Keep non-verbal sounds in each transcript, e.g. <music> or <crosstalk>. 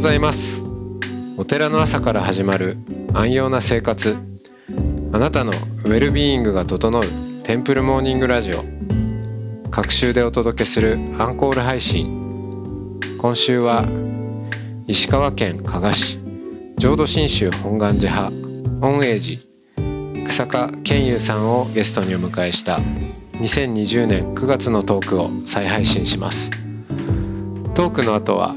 ございます。お寺の朝から始まる安養な生活。あなたのウェルビーイングが整うテンプルモーニングラジオ。各週でお届けするアンコール配信。今週は石川県加賀市浄土真宗本願寺派本栄寺草加健優さんをゲストにお迎えした2020年9月のトークを再配信します。トークの後は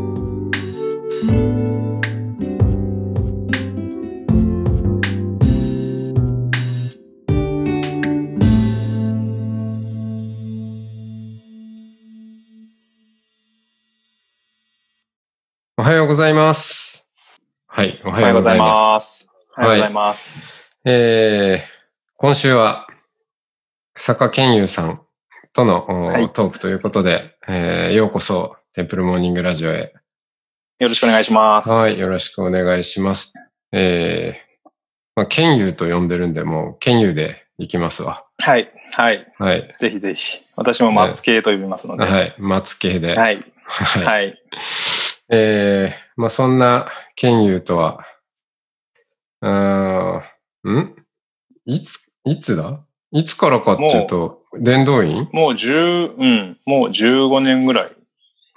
はようございます。はい、おおはようございます。す。おはようございます。えー、今週は草加健優さんとの、おはいトークということで、えーようこそテンプルモーニングラジオへ。よろしくお願いします。はい、よろしくお願いします。えー、まあ、健優と呼んでるんで、もう健優で行きますわ。はい。はい。はい。ぜひぜひ。私も松系と呼びますので。はい。はい、松系で。はい。はい。はい。えー、まあ、そんな健優とは、あーん？いつ、いつだ？いつからかっていうと、伝道院？もう10、うん。もう15年ぐらい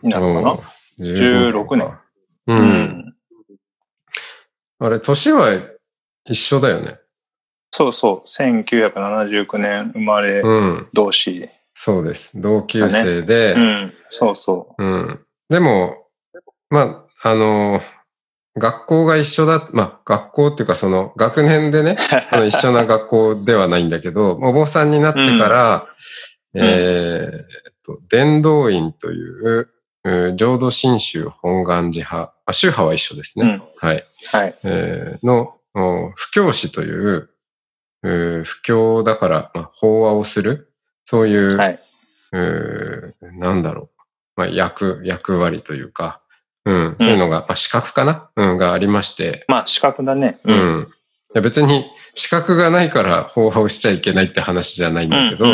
になるのかおー16年。う。な。うんあれ、年は一緒だよね。そうそう。1979年生まれうん。同士。そうです。同級生で、うん。そうそうん。でも、まあ、あの、学校が一緒だ、まあ、学校っていうかその学年でね、<laughs> あの一緒な学校ではないんだけど、お坊さんになってから、うんえーっと、伝道院という、うん浄土真宗本願寺派、あ宗派は一緒ですね。うんはい。う。はい。えーの、お布教師という、うん布教だから、まあ、法話をする、そういう、はい。うんなんだろう、まあ、役、役割というか、うん、そういうのが、まあ、資格かな、うん、がありまして、まあ、資格だね。うん。いや別に資格がないから法話をしちゃいけないって話じゃないんだけど、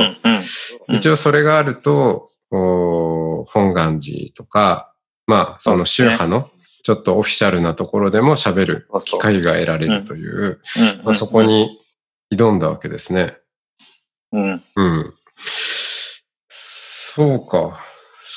一応それがあると、お本願寺とか、まあ、その宗派のちょっとオフィシャルなところでも喋る機会が得られるという、うんまあ、そこ。に挑んだわけですね。うん。うん。そうか。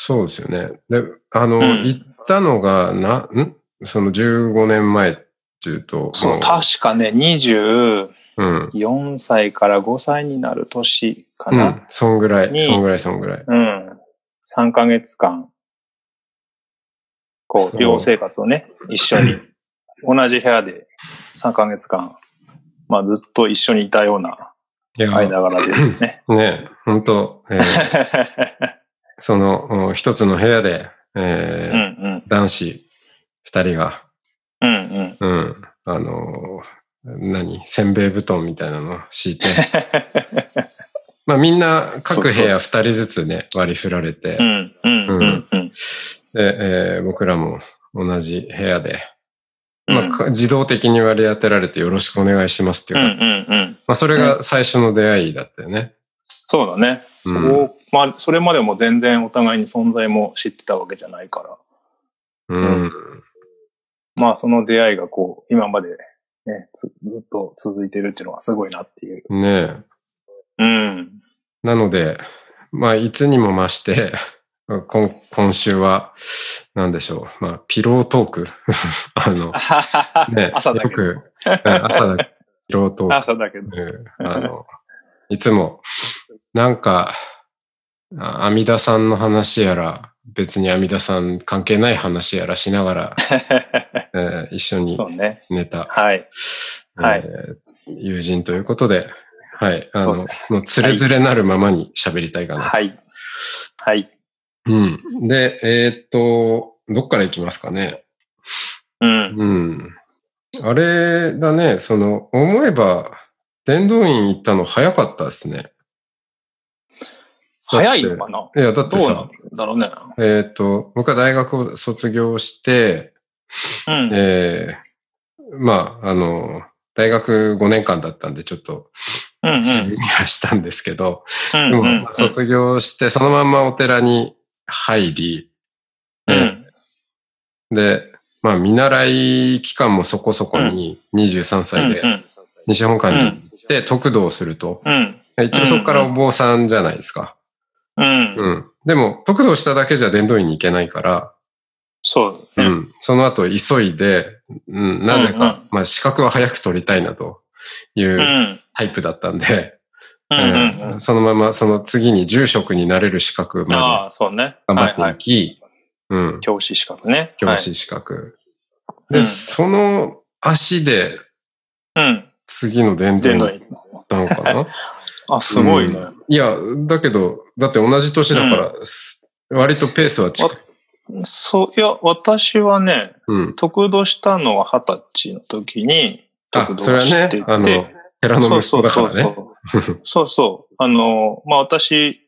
そうですよね。で、あの、うん行ったのが、な、ん？その15年前っていうと、そう、も確かね、24うん。歳から5歳になる年かな。うん。そんぐらい、にそんぐらい、そんぐらい。うん。3ヶ月間、こそうう、寮生活をね、一緒に、<clears throat> 同じ部屋で3ヶ月間、まあずっと一緒にいたような間柄ですよね。<laughs> ね、本当、えー <laughs> その、お一つの部屋で、えうんーうん。男子二人が、うんうん。うん、あのー何？せんべい布団みたいなの？を敷いて、<laughs> まあみんな各部屋二人ずつね、割り振られて、うんうんうんうん。で、えー僕らも同じ部屋で、まあ自動的に割り当てられてよろしくお願いしますっていうか、うんうんうん。まあそれが最初の出会いだったよね。そうだね。うんそう、まあ、それまでも全然お互いに存在も知ってたわけじゃないから。うん。まあ、その出会いがこう、今までね、つずっと続いてるっていうのはすごいなっていう。ねえ。うん。なので、まあいつにも増して、<laughs> 今今週は、なんでしょう。まあ、ピロートーク。<laughs> あの、<laughs> ね、朝だけど。よく、うん朝だけ、ピロートーク。朝だけど。うんあの、いつも、なんか、あ阿弥陀さんの話やら、別に阿弥陀さん関係ない話やらしながら、え <laughs> ー一緒に。寝た、はい。はいえー友人ということで、はい、あの、もうつれづれなるままに喋りたいかなと。はい。はい。うん。で、えーっと、どっから行きますかね？うん。うん。あれだね、その、思えば、伝道院行ったの早かったですね。早いのかな？いや、だってどうなんさ、だろうね。えーっと、僕は大学を卒業して、うん。えーまあ、あの、大学5年間だったんでちょっと、うんうん。はしたんですけど、うんうんまあ卒業してそのまんまお寺に入り、うん。で、まあ見習い期間もそこそこに23歳でうん西本館に行って得度をすると、うん。一応そこからお坊さんじゃないですか。うん。ううん。ん。でも、得度しただけじゃ伝道院に行けないから、そうね。うん。その後急いで、うん、なぜか、うんうんまあ資格は早く取りたいなといううんタイプだったんで、うんうんうん。そのままその次に住職になれる資格まああ、そうね。で頑張ってはいはいいき、うん。教師資格ね。教師資格。で、うんその足ではい。うん。次の伝道全土院に行ったのかな？<laughs> あ、すごいね。うんいや、だけど、だって同じ年だから、す割とペースは近い。そう、いや、私はね、うん。得度したのは二十歳の時に、あ得、度それはしてて、ね、あの、寺の息子だからね。そうそうそう。<laughs> そうそう。あの、まあ、私、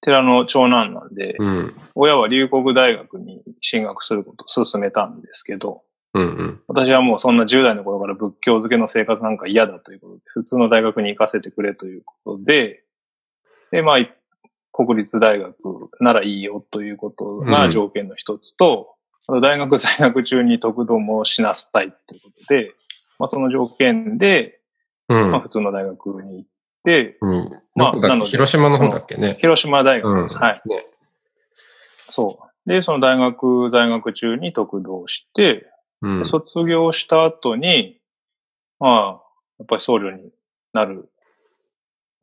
寺の長男なんで、うん。親は龍谷大学に進学することを勧めたんですけど、うんうん。私はもうそんな10代の頃から仏教漬けの生活なんか嫌だということで、普通の大学に行かせてくれということで、で、まあ、い国立大学ならいいよということが条件の一つと、あと大学在学中に得度もしなさいということで、まあ、その条件で、うん。まあ、普通の大学に行って、うん。まあ広島の方だっけね。広島大学うん。です。はい。ねそう。で、その大学在学中に得度をして、うん。卒業した後に、まあ、やっぱり僧侶になる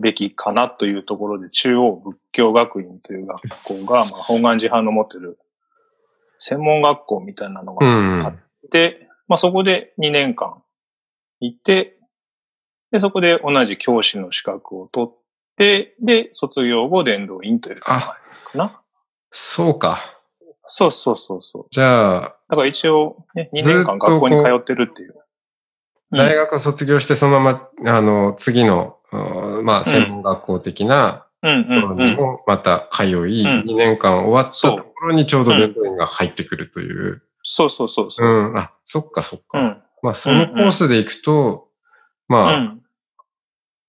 べきかなというところで、中央仏教学院という学校が、まあ、本願寺派の持ってる専門学校みたいなのうがん。あって、まあそこで2年間いて、で、そこで同じ教師の資格を取って、で、卒業後伝道院というかな。そうか。そうそうそうそう。じゃあ、だから一応、ね、2ずっと年間学校に通ってるっていう。うん大学を卒業してそのまま、あの、次の、うんまあ、専門学校的なうんところうんうん。にもまた通い、うん2年間終わったところにちょうど伝道院が入ってくるという。そうそうそうそうう。ん。あ、そっかそっか。うん。まあ、そのコースで行くと、まあ、うん。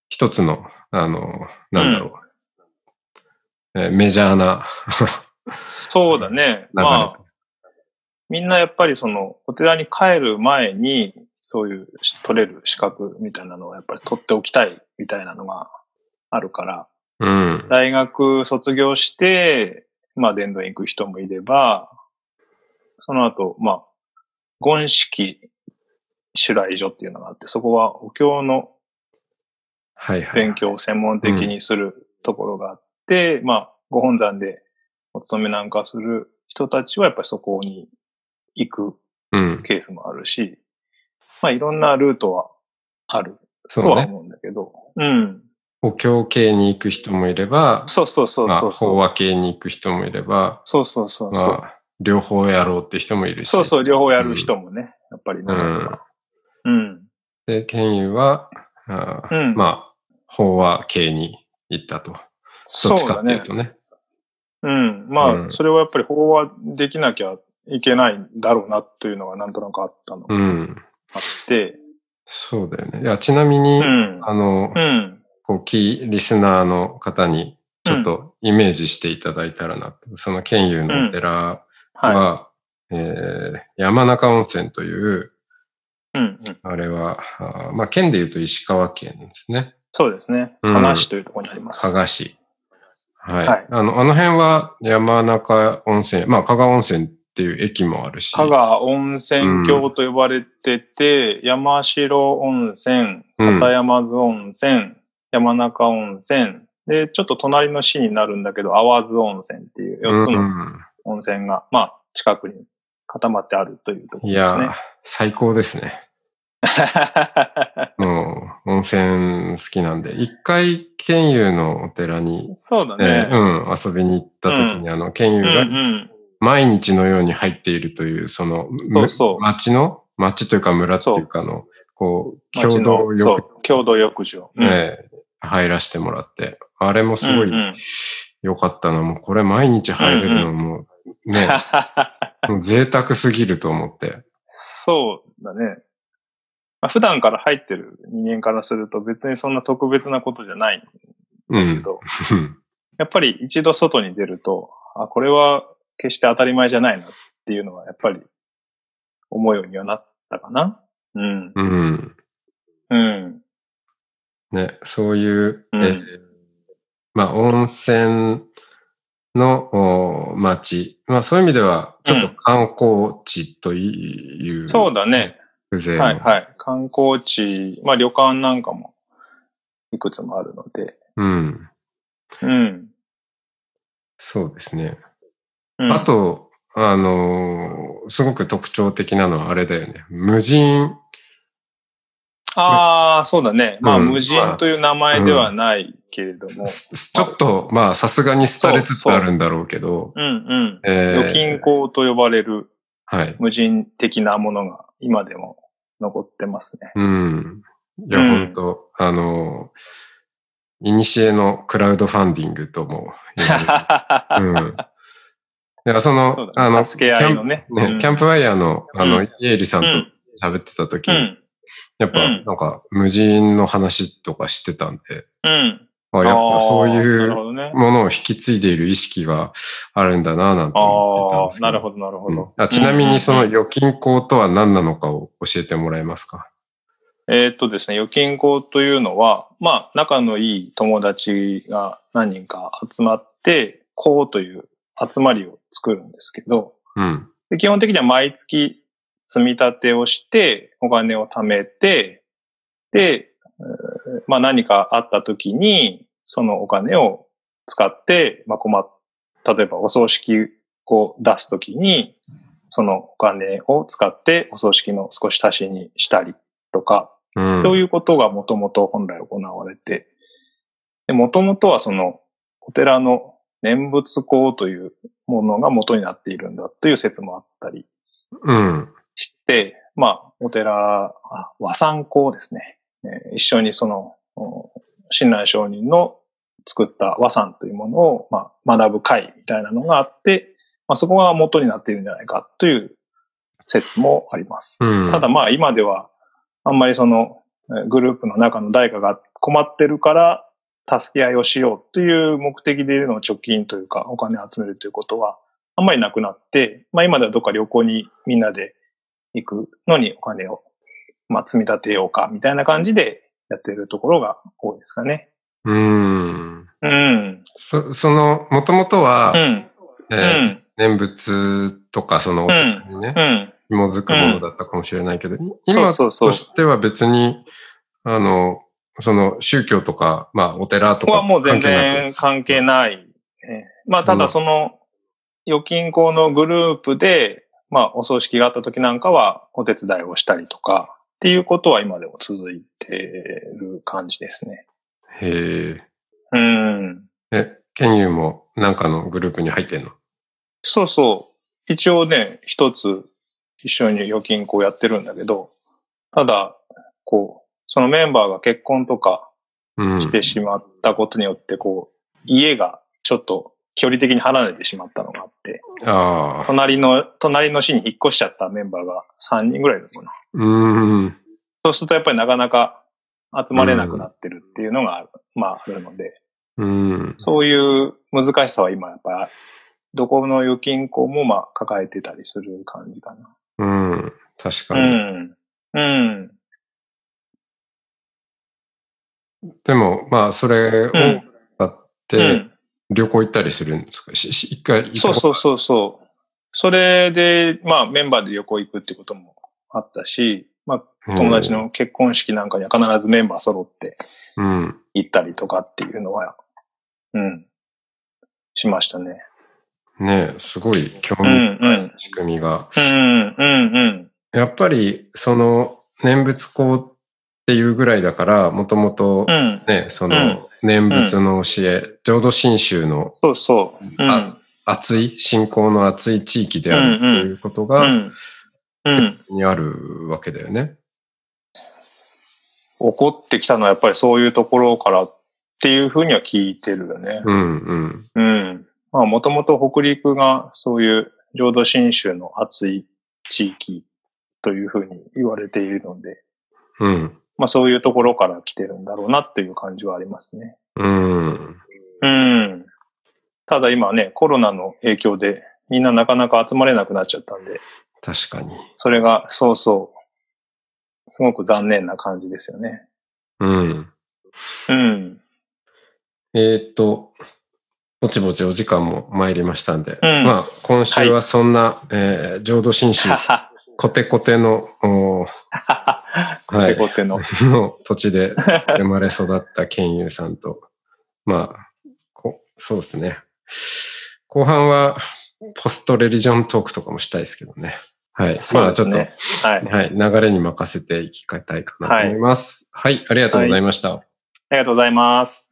一つの、あの、なんだろう。えーメジャーなそうだね。<laughs> まあ、みんなやっぱりその、お寺に帰る前に、そういう取れる資格みたいなのをやっぱり取っておきたいみたいなのがあるから、うん。大学卒業して、まあ、伝道に行く人もいれば、その後、まあ、権式修来所っていうのがあって、そこはお経の。勉強を専門的にするところがあって、まあ、ご本山でお勤めなんかする人たちはやっぱりそこに行くうん。ケースもあるし、まあ、いろんなルートはあるそうね。とは思うんだけど、うん。お経系に行く人もいれば、そうそうそうまあ、そうそう。法話系に行く人もいれば、そうそうそうそう。まあ、両方やろうって人もいるし。そうそう、両方やる人もね、やっぱり中には。うん。で、ケンユは、あーうんまあ、法話系に行ったと。どそうっちかだね。っていうとね。うん。まあ、うんそれはやっぱり法話できなきゃいけないんだろうなというのがなんとなくあったのがうん。あって、そうだよね。いや、ちなみに、うん。あのう、ん。こう、キーリスナーの方に、ちょっとイメージしていただいたらな。その、ケンユのお寺は、はえー山中温泉という、い。うん。うん。あれは、あーまあ、県で言うと石川県ですね。そうですね。うん加賀市というところにあります。加賀市。はい。はいあの、あの辺は山中温泉、まあ、加賀温泉っていう駅もあるし。加賀温泉郷と呼ばれてて、山城温泉、うん片山津温泉、山中温泉、で、ちょっと隣の市になるんだけど、淡津温泉っていう4つのうん温泉が、まあ、近くに固まってあるというところいですねやー。、最高ですね。<laughs> もう、温泉好きなんで。一回、県有のお寺に、そうだえね。ーうん、遊びに行った時に、あの、県有うんうがん。毎日のように入っているという、その、そうそうむ町の、町というか村っていうかの、こう、共同浴そう、共同浴場。うんえー入らせてもらって、あれもすごいうんうん良かったな。もうこれ毎日入れるのも、ね、<laughs> もう贅沢すぎると思って。そうだね。まあ、普段から入ってる人間からすると別にそんな特別なことじゃないんだうんけ。ど、やっぱり一度外に出ると、あ、これは決して当たり前じゃないなっていうのはやっぱり思うようにはなったかな。うん。うん。うん。ね、そういう、うんえーまあ、温泉のお町。まあ、そういう意味では、ちょっと観光地という、そうだね。風情のはいはい。観光地、まあ旅館なんかもいくつもあるので。うん。うん。そうですね。うんあ、と、あのーすごく特徴的なのはあれだよね。無人、ああ、そうだね。まあ、うん無人という名前ではないけれども。すちょっと、まあ、さすがに廃れつつあるんだろうけど、うんうん。えー預金庫と呼ばれるはい。無人的なものが今でも残ってますね。うん。いや、うん本当あのー、いにしえのクラウドファンディングとも。<laughs> うん。いや、そそうの、あの、だね。助け合いのね。キャンプね、キャンプファイヤーの、あの、うんイエリさんとうん喋ってた時に、うん。やっぱ、うんなんか、無人の話とかしてたんで、うん。あやっぱそういう。ものを引き継いでいる意識があるんだな、なんて思ってたんですけど。なるほど、なるほうんど。あちなみにそのうん預金口とは何なのかを教えてもらえますか？えーっとですね、預金庫というのは、まあ、仲のいい友達が何人か集まって、こうという集まりを作るんですけど、うん。で基本的には毎月積み立てをして、お金を貯めて、で、えーまあ何かあった時に、そのお金を使って、まあ困っ、例えばお葬式を出す時に、そのお金を使ってお葬式の少し足しにしたりとか、うん。そういうことがもともと本来行われて、もともとはそのお寺の念仏講というものが元になっているんだという説もあったりうん。して、まあ、お寺、あ和三講ですね。えー一緒にその、お親鸞上人の作った和三というものを、まあ、学ぶ会みたいなのがあって、まあ、そこが元になっているんじゃないかという説もあります。うん。ただまあ今では、あんまりそのえーグループの中の誰かが困ってるから助け合いをしようという目的での貯金というかお金を集めるということはあんまりなくなって、まあ今ではどっか旅行にみんなで行くのにお金をまあ積み立てようかみたいな感じでやってるところが多いですかね。うん。うん。そ、その、もともとはう、ん。うえーん。念仏とか、その、お寺にね、うん。紐づくものだったかもしれないけど、そう今そうそうとしては別に、あの、その宗教とか、まあお寺とかここはもう全然関係ない。ねまあ、ただその、預金庫のグループで、まあ、お葬式があった時なんかは、お手伝いをしたりとか、っていうことは今でも続いてる感じですね。へうん。え。え、ケンユーもなんかのグループに入ってんの？そうそう。一応ね、一つ一緒に預金庫をやってるんだけど、ただ、こう、そのメンバーが結婚とかうん。してしまったことによって、こう、家がちょっと距離的に離れてしまったのがあって、ああ。隣の、隣の市に引っ越しちゃったメンバーが3人ぐらいいるのかな。うーん。そうするとやっぱりなかなか集まれなくなってるっていうのがある、まああるので、うん。そういう難しさは今やっぱり、どこの預金庫もまあ抱えてたりする感じかな。うん。確かうに。ん。うん。でも、まあ、それをうんやっうて、ん。旅行行ったりするんですか？しし一回行ったそうそうそうそう。それで、まあメンバーで旅行行くってこともあったし、まあ友達。の結婚式なんかには必ずメンバー揃ってうん。行ったりとかっていうのは、うん、しましたね。ねえすごい興うん、味うん。仕組みが。うん、うん、うん。やっぱり、その、念仏講っていうぐらいだから、もともとうん。ね、その、念仏の教え、浄土真宗のそうそう。熱い、信仰の熱い地域であるっていうことが。にあるわけだよね。起こってきたのはやっぱりそういうところからっていうふうには聞いてるよね。うん、うん。うん。まあもともと北陸がそういう浄土真宗の熱い地域というふうに言われているので、うん。まあそういうところから来てるんだろうなっていう感じはありますね。うん。うん。ただ今ね、コロナの影響でみんななかなか集まれなくなっちゃったんで、確かに。それがそうそう、すごく残念な感じですよね。うん。うん。えーっと、ぼちぼちお時間も参りましたんで、うんまあ、今週はそんな、えー浄土真宗は、は。コテコテの、<laughs> コテコテの。の土地で <laughs> 生まれ育った剣友さんと、まあ、こそうですね。後半は、ポストレリジョントークとかもしたいですけどね。はい。まあ、ちょっと、はい。はい。流れに任せていきたいかなと思います。はい、ありがとうございました。ありがとうございます。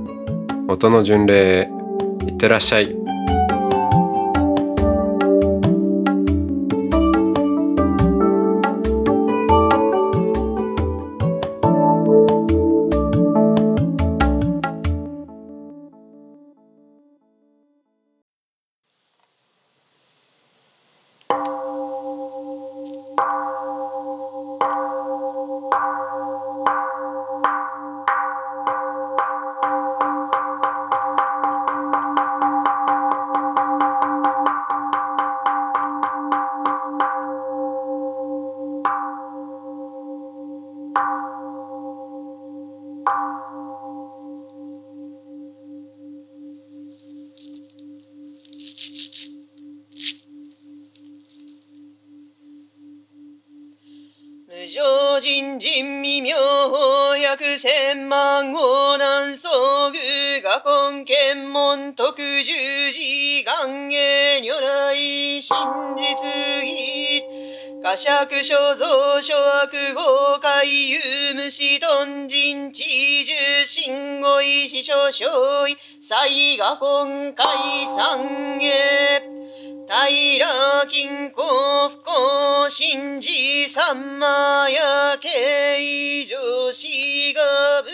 音の巡礼へいってらっしゃい。人人未妙法百千万号南宋具画根検問特十字願下如来真実義呵釈所蔵諸悪豪快有無視頓人知重心語意師書小意才画根解散へ平金庫不幸信じ三魔や慶女子がぶ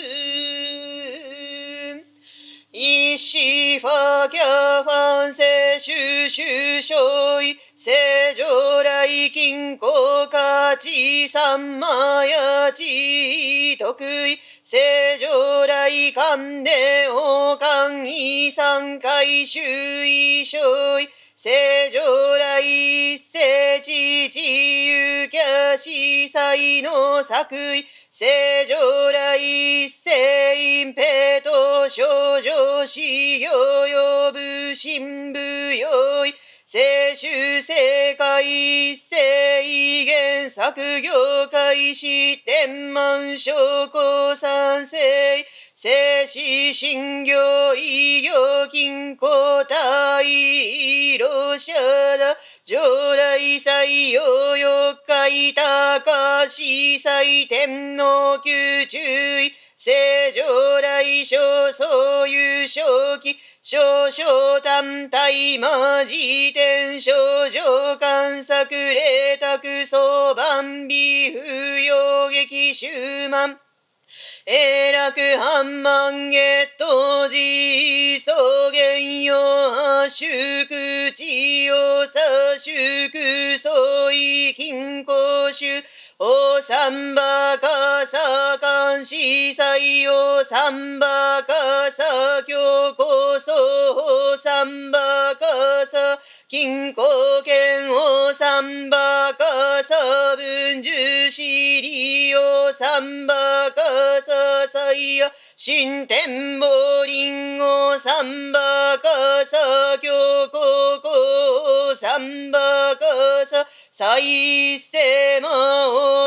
一子ファキャファンセシュシュショイ正常来金庫価値三魔や地得意。正常来関連王冠遺産回収衣装正常来世知自由キャ司祭の作為正常来世隠蔽と少女修行呼ぶ新部用意聖集世界世異言作業開始天満証拠三世静止信行医療金庫大色者だ上来祭用四日高司祭天皇宮注意正常来小そういう正気少々単体魔辞典少女観作霊卓相番美風洋劇終満えらくはん半万月とじ、そげんよ、あしゅくちよ、さしゅく、そい、きんこしゅ、お、さんばかさかんしさいよ、さんばかさきょうこそ、お、さんばかさ、きんこけん、おさんばかさぶんじゅしりを三馬かいや新天宝林をさんばかさきょここさんばかさ再生魔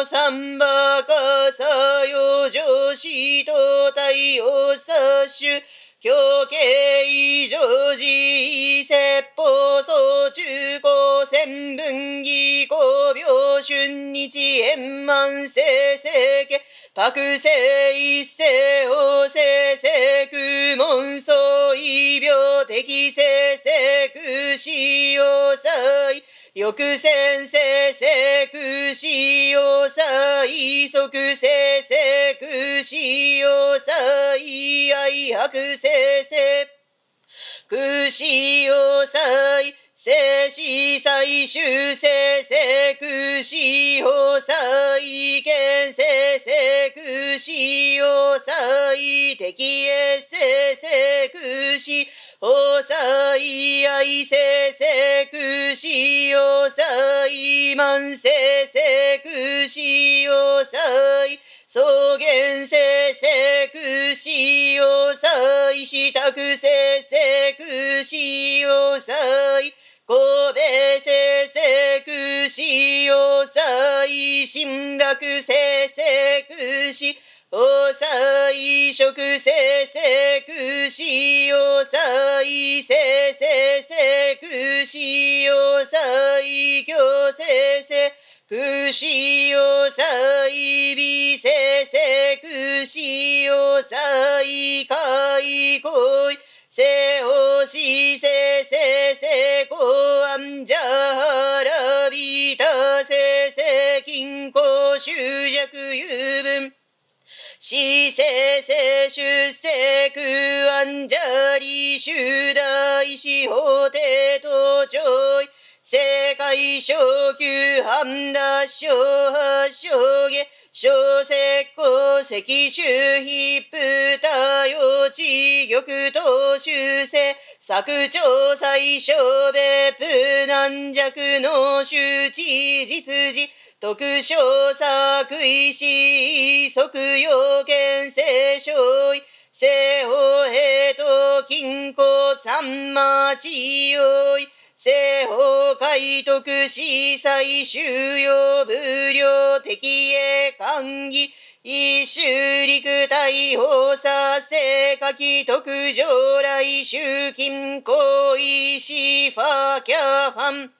王サンバカサヨ女子と太陽殺手狂気常時説法総中高専分義公病春日円満成世家パクセイセオセセクモンソイ病的セセクシオサイ翼線セセクシオサイ即セセクシオサイ愛白セセクシオサイ生死最終生生空使用祭見生生空使用祭敵へ生生空使おさ死生生出世空安ジャリ修大司法帝都庁世界昇級半脱小発小下小石膏石州ヒップ多用地玉等修正。作長最小別府軟弱の周知実時特賞作為し即要件聖書医西方平と金庫三馬地用意西方海徳司祭収容無料敵へ歓義一周陸大法査世下記特上来集金行為シファキャファン。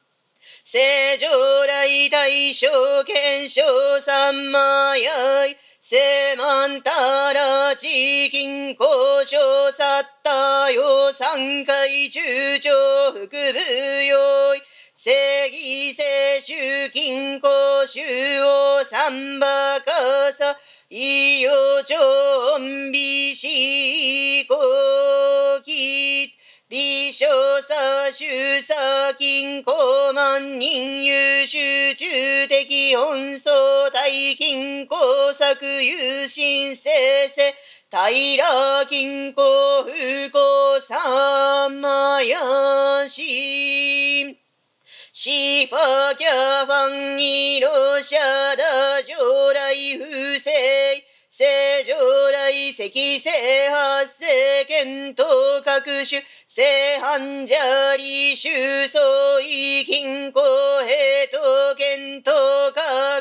正常来大将検証三万やい。聖満たら地金交渉さったよ。三回中長副部用意正義聖主金庫主を三馬かさ。医療長美子公記美少佐主佐金庫万人優秀中的本草大金庫作優心生成平金庫不幸三やしシファキャファンイロシャダ将来不正。正常来積正発生。検討各種正反ジャリ収総意金庫平等検討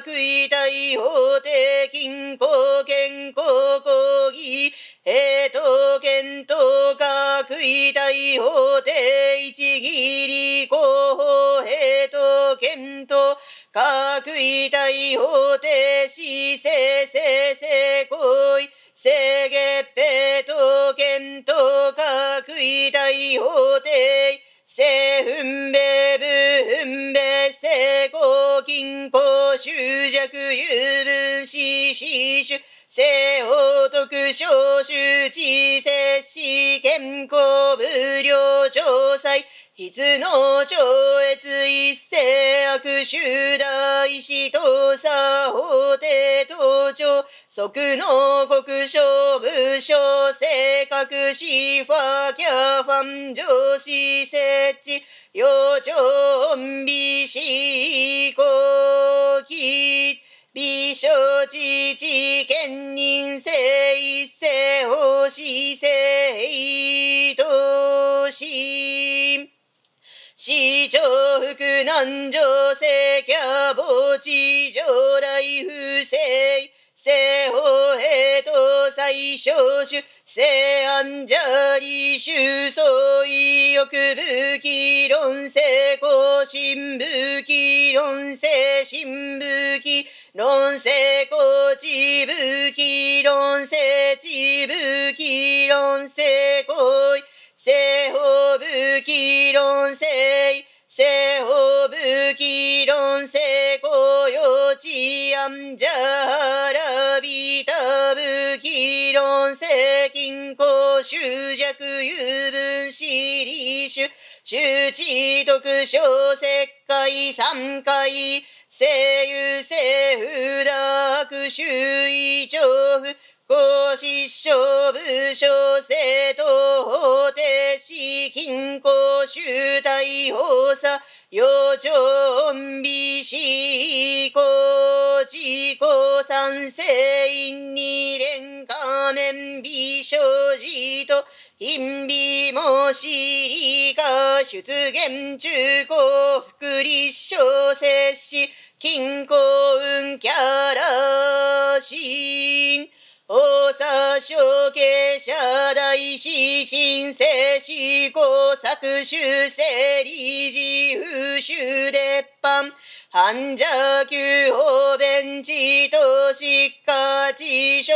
各位大法廷金庫健康講義平等検討各位大法廷一義理広報平等検討各位大法廷市政生成行為制いほてい、せふんべぶふんべせこきんこしゅうじゃくゆぶんしししゅ、せほとくしょうしゅちせしけんこぶりょうちょうさい、いつの超越一世悪手大師とさほてとちょ、即のしファキャファン上司設西安ジャリ収総意欲武器論成功新武器論成新武器論成功地武器論成地武器論成功西方武器論成西方武器論成功幼稚安じゃらびた武器論成均衡執着有分子理主周知特小石灰三回声優政府 dark 周囲上府公失勝部小生と法廷し均衡集大法よちょんびしこちこさんせいにれんかめんびしょじと、ひんびもしりかしゅつげんちゅうこふくりしょせし、きんこうんきゃらしん。大佐小慶社大師新生思考作修正理事風習列藩半者旧法弁地と疾患地小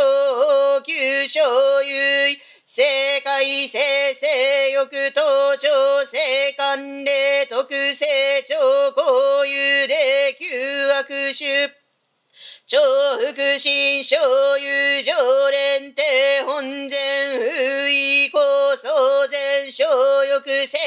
旧所有世界生成欲と調整関連特性超交友で旧悪出超福心所有常連帝本前不意構想前小欲正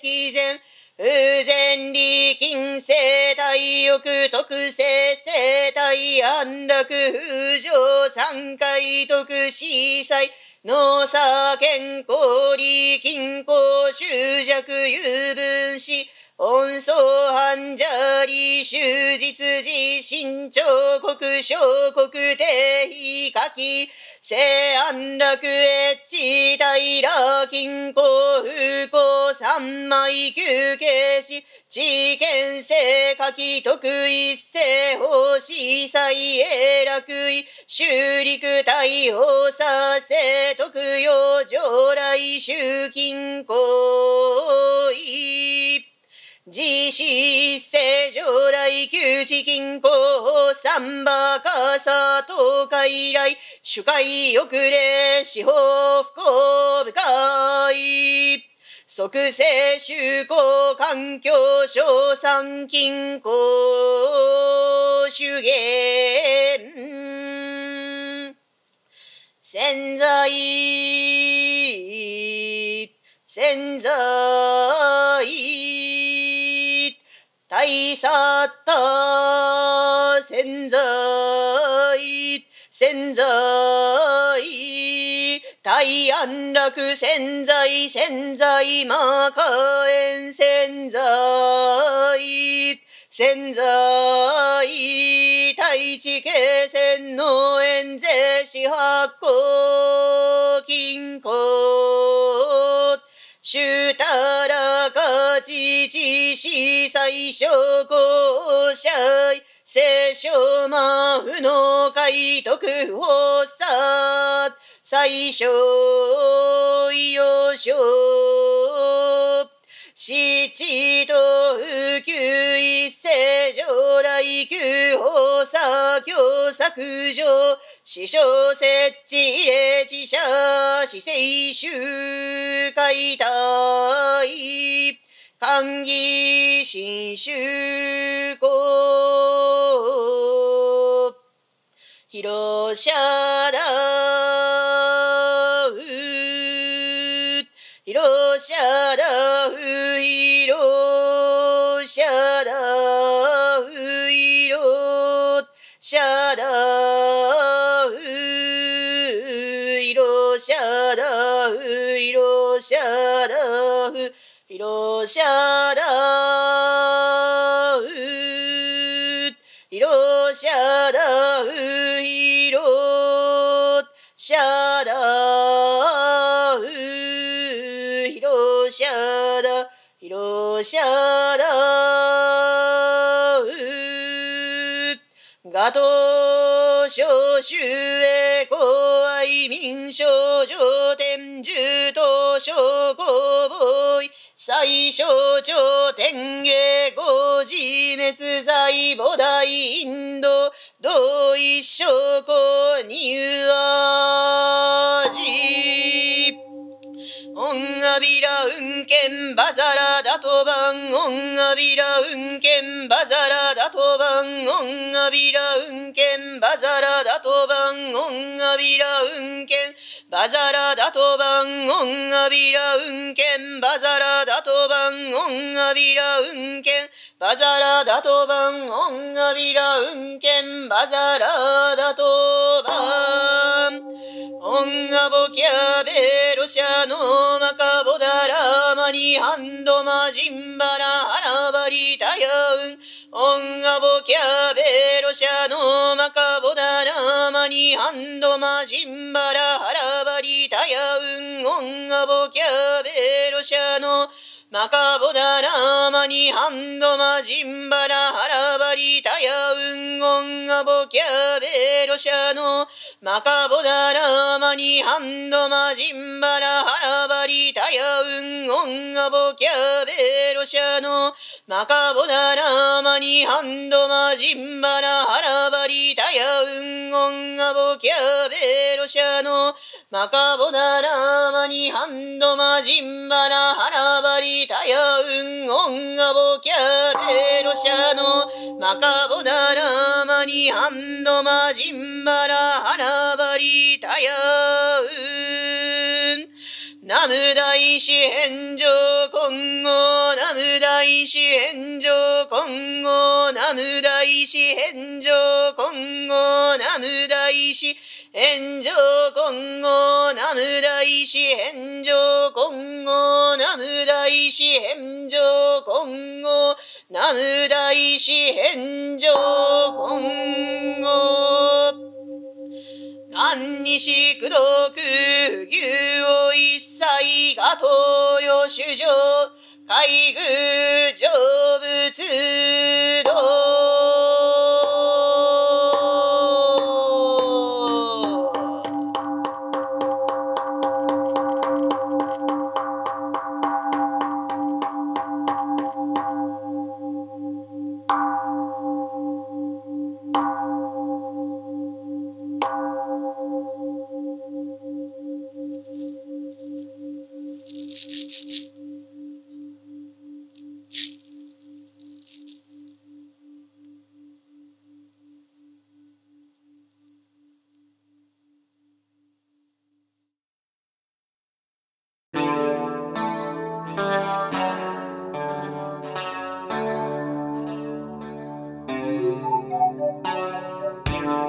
規前不全理金生体欲特性生体安楽不上三回特司祭。農作健康理均衡執着有分子温相反者理終実自身長国小国定非書き西安楽越地平均衡風光三枚休憩し知見性書き特一世法司祭永楽位修陸大法査生特養上来集金行為自死世上来旧地金庫三馬かさと海来主会遅れ司法不幸深い即世修行環境小三金庫主言潜在潜在大去った潜在潜在大安楽潜在潜在魔火炎潜在潜在大地形線の円税支発行金庫シュタラカジジシ最初公社聖書魔不の解読をさ最初よしょ七度右九一世上来九法作業作上師匠設置入れ自社死生集会体歓喜新修行広社だ広社シャダウイロシャダウイロシャダウイロシャダ少州へ公愛民少女天獣と小公ボイ最小頂天下五自滅罪母大インド同一証拠入味オンアビラ運剣バザラダトバンオンアビラ運剣バザラダトバンオンアビラ運剣バザラダトバンオンアビラ運剣バザラダトバンオンアビラ運剣バザラダトバンオンアビラ運剣バザラダトバンオンアビラ運剣バザラダトバンボキャベロシャノマカボダラマニハンドマジンバラハラバリタヤウンオンガボキャベロシャノマカボダラマニハンドマジンバラハラバリタヤウンオンガボキャベロシャノマカボダラマニハンドマジンバラハラバリタヤウンマカボダラーマニハンドマジンバラハラバリタヤウンオンアボキャベロシャノマカボダラーマニハンドマジンバラハラバリタヤウンオンアボキャベロシャノマカボダラーマニハンドマジンバラハラバリタヤウンオンアボキャベロシャノマカボダラーマニハンドマジンバラハラバリたやうんおんがぼきゃてろしゃのまかぼだらまにハンドマジンバラはらばりたやうん。ナム大師返上今後ナム大師返上今後ナム大師返上今後ナム大師返上炎上今後ナム大師返上今後ナム大師返上今後ナム大師返上今後。何にしくどく牛を一切が東洋主上海宮成仏道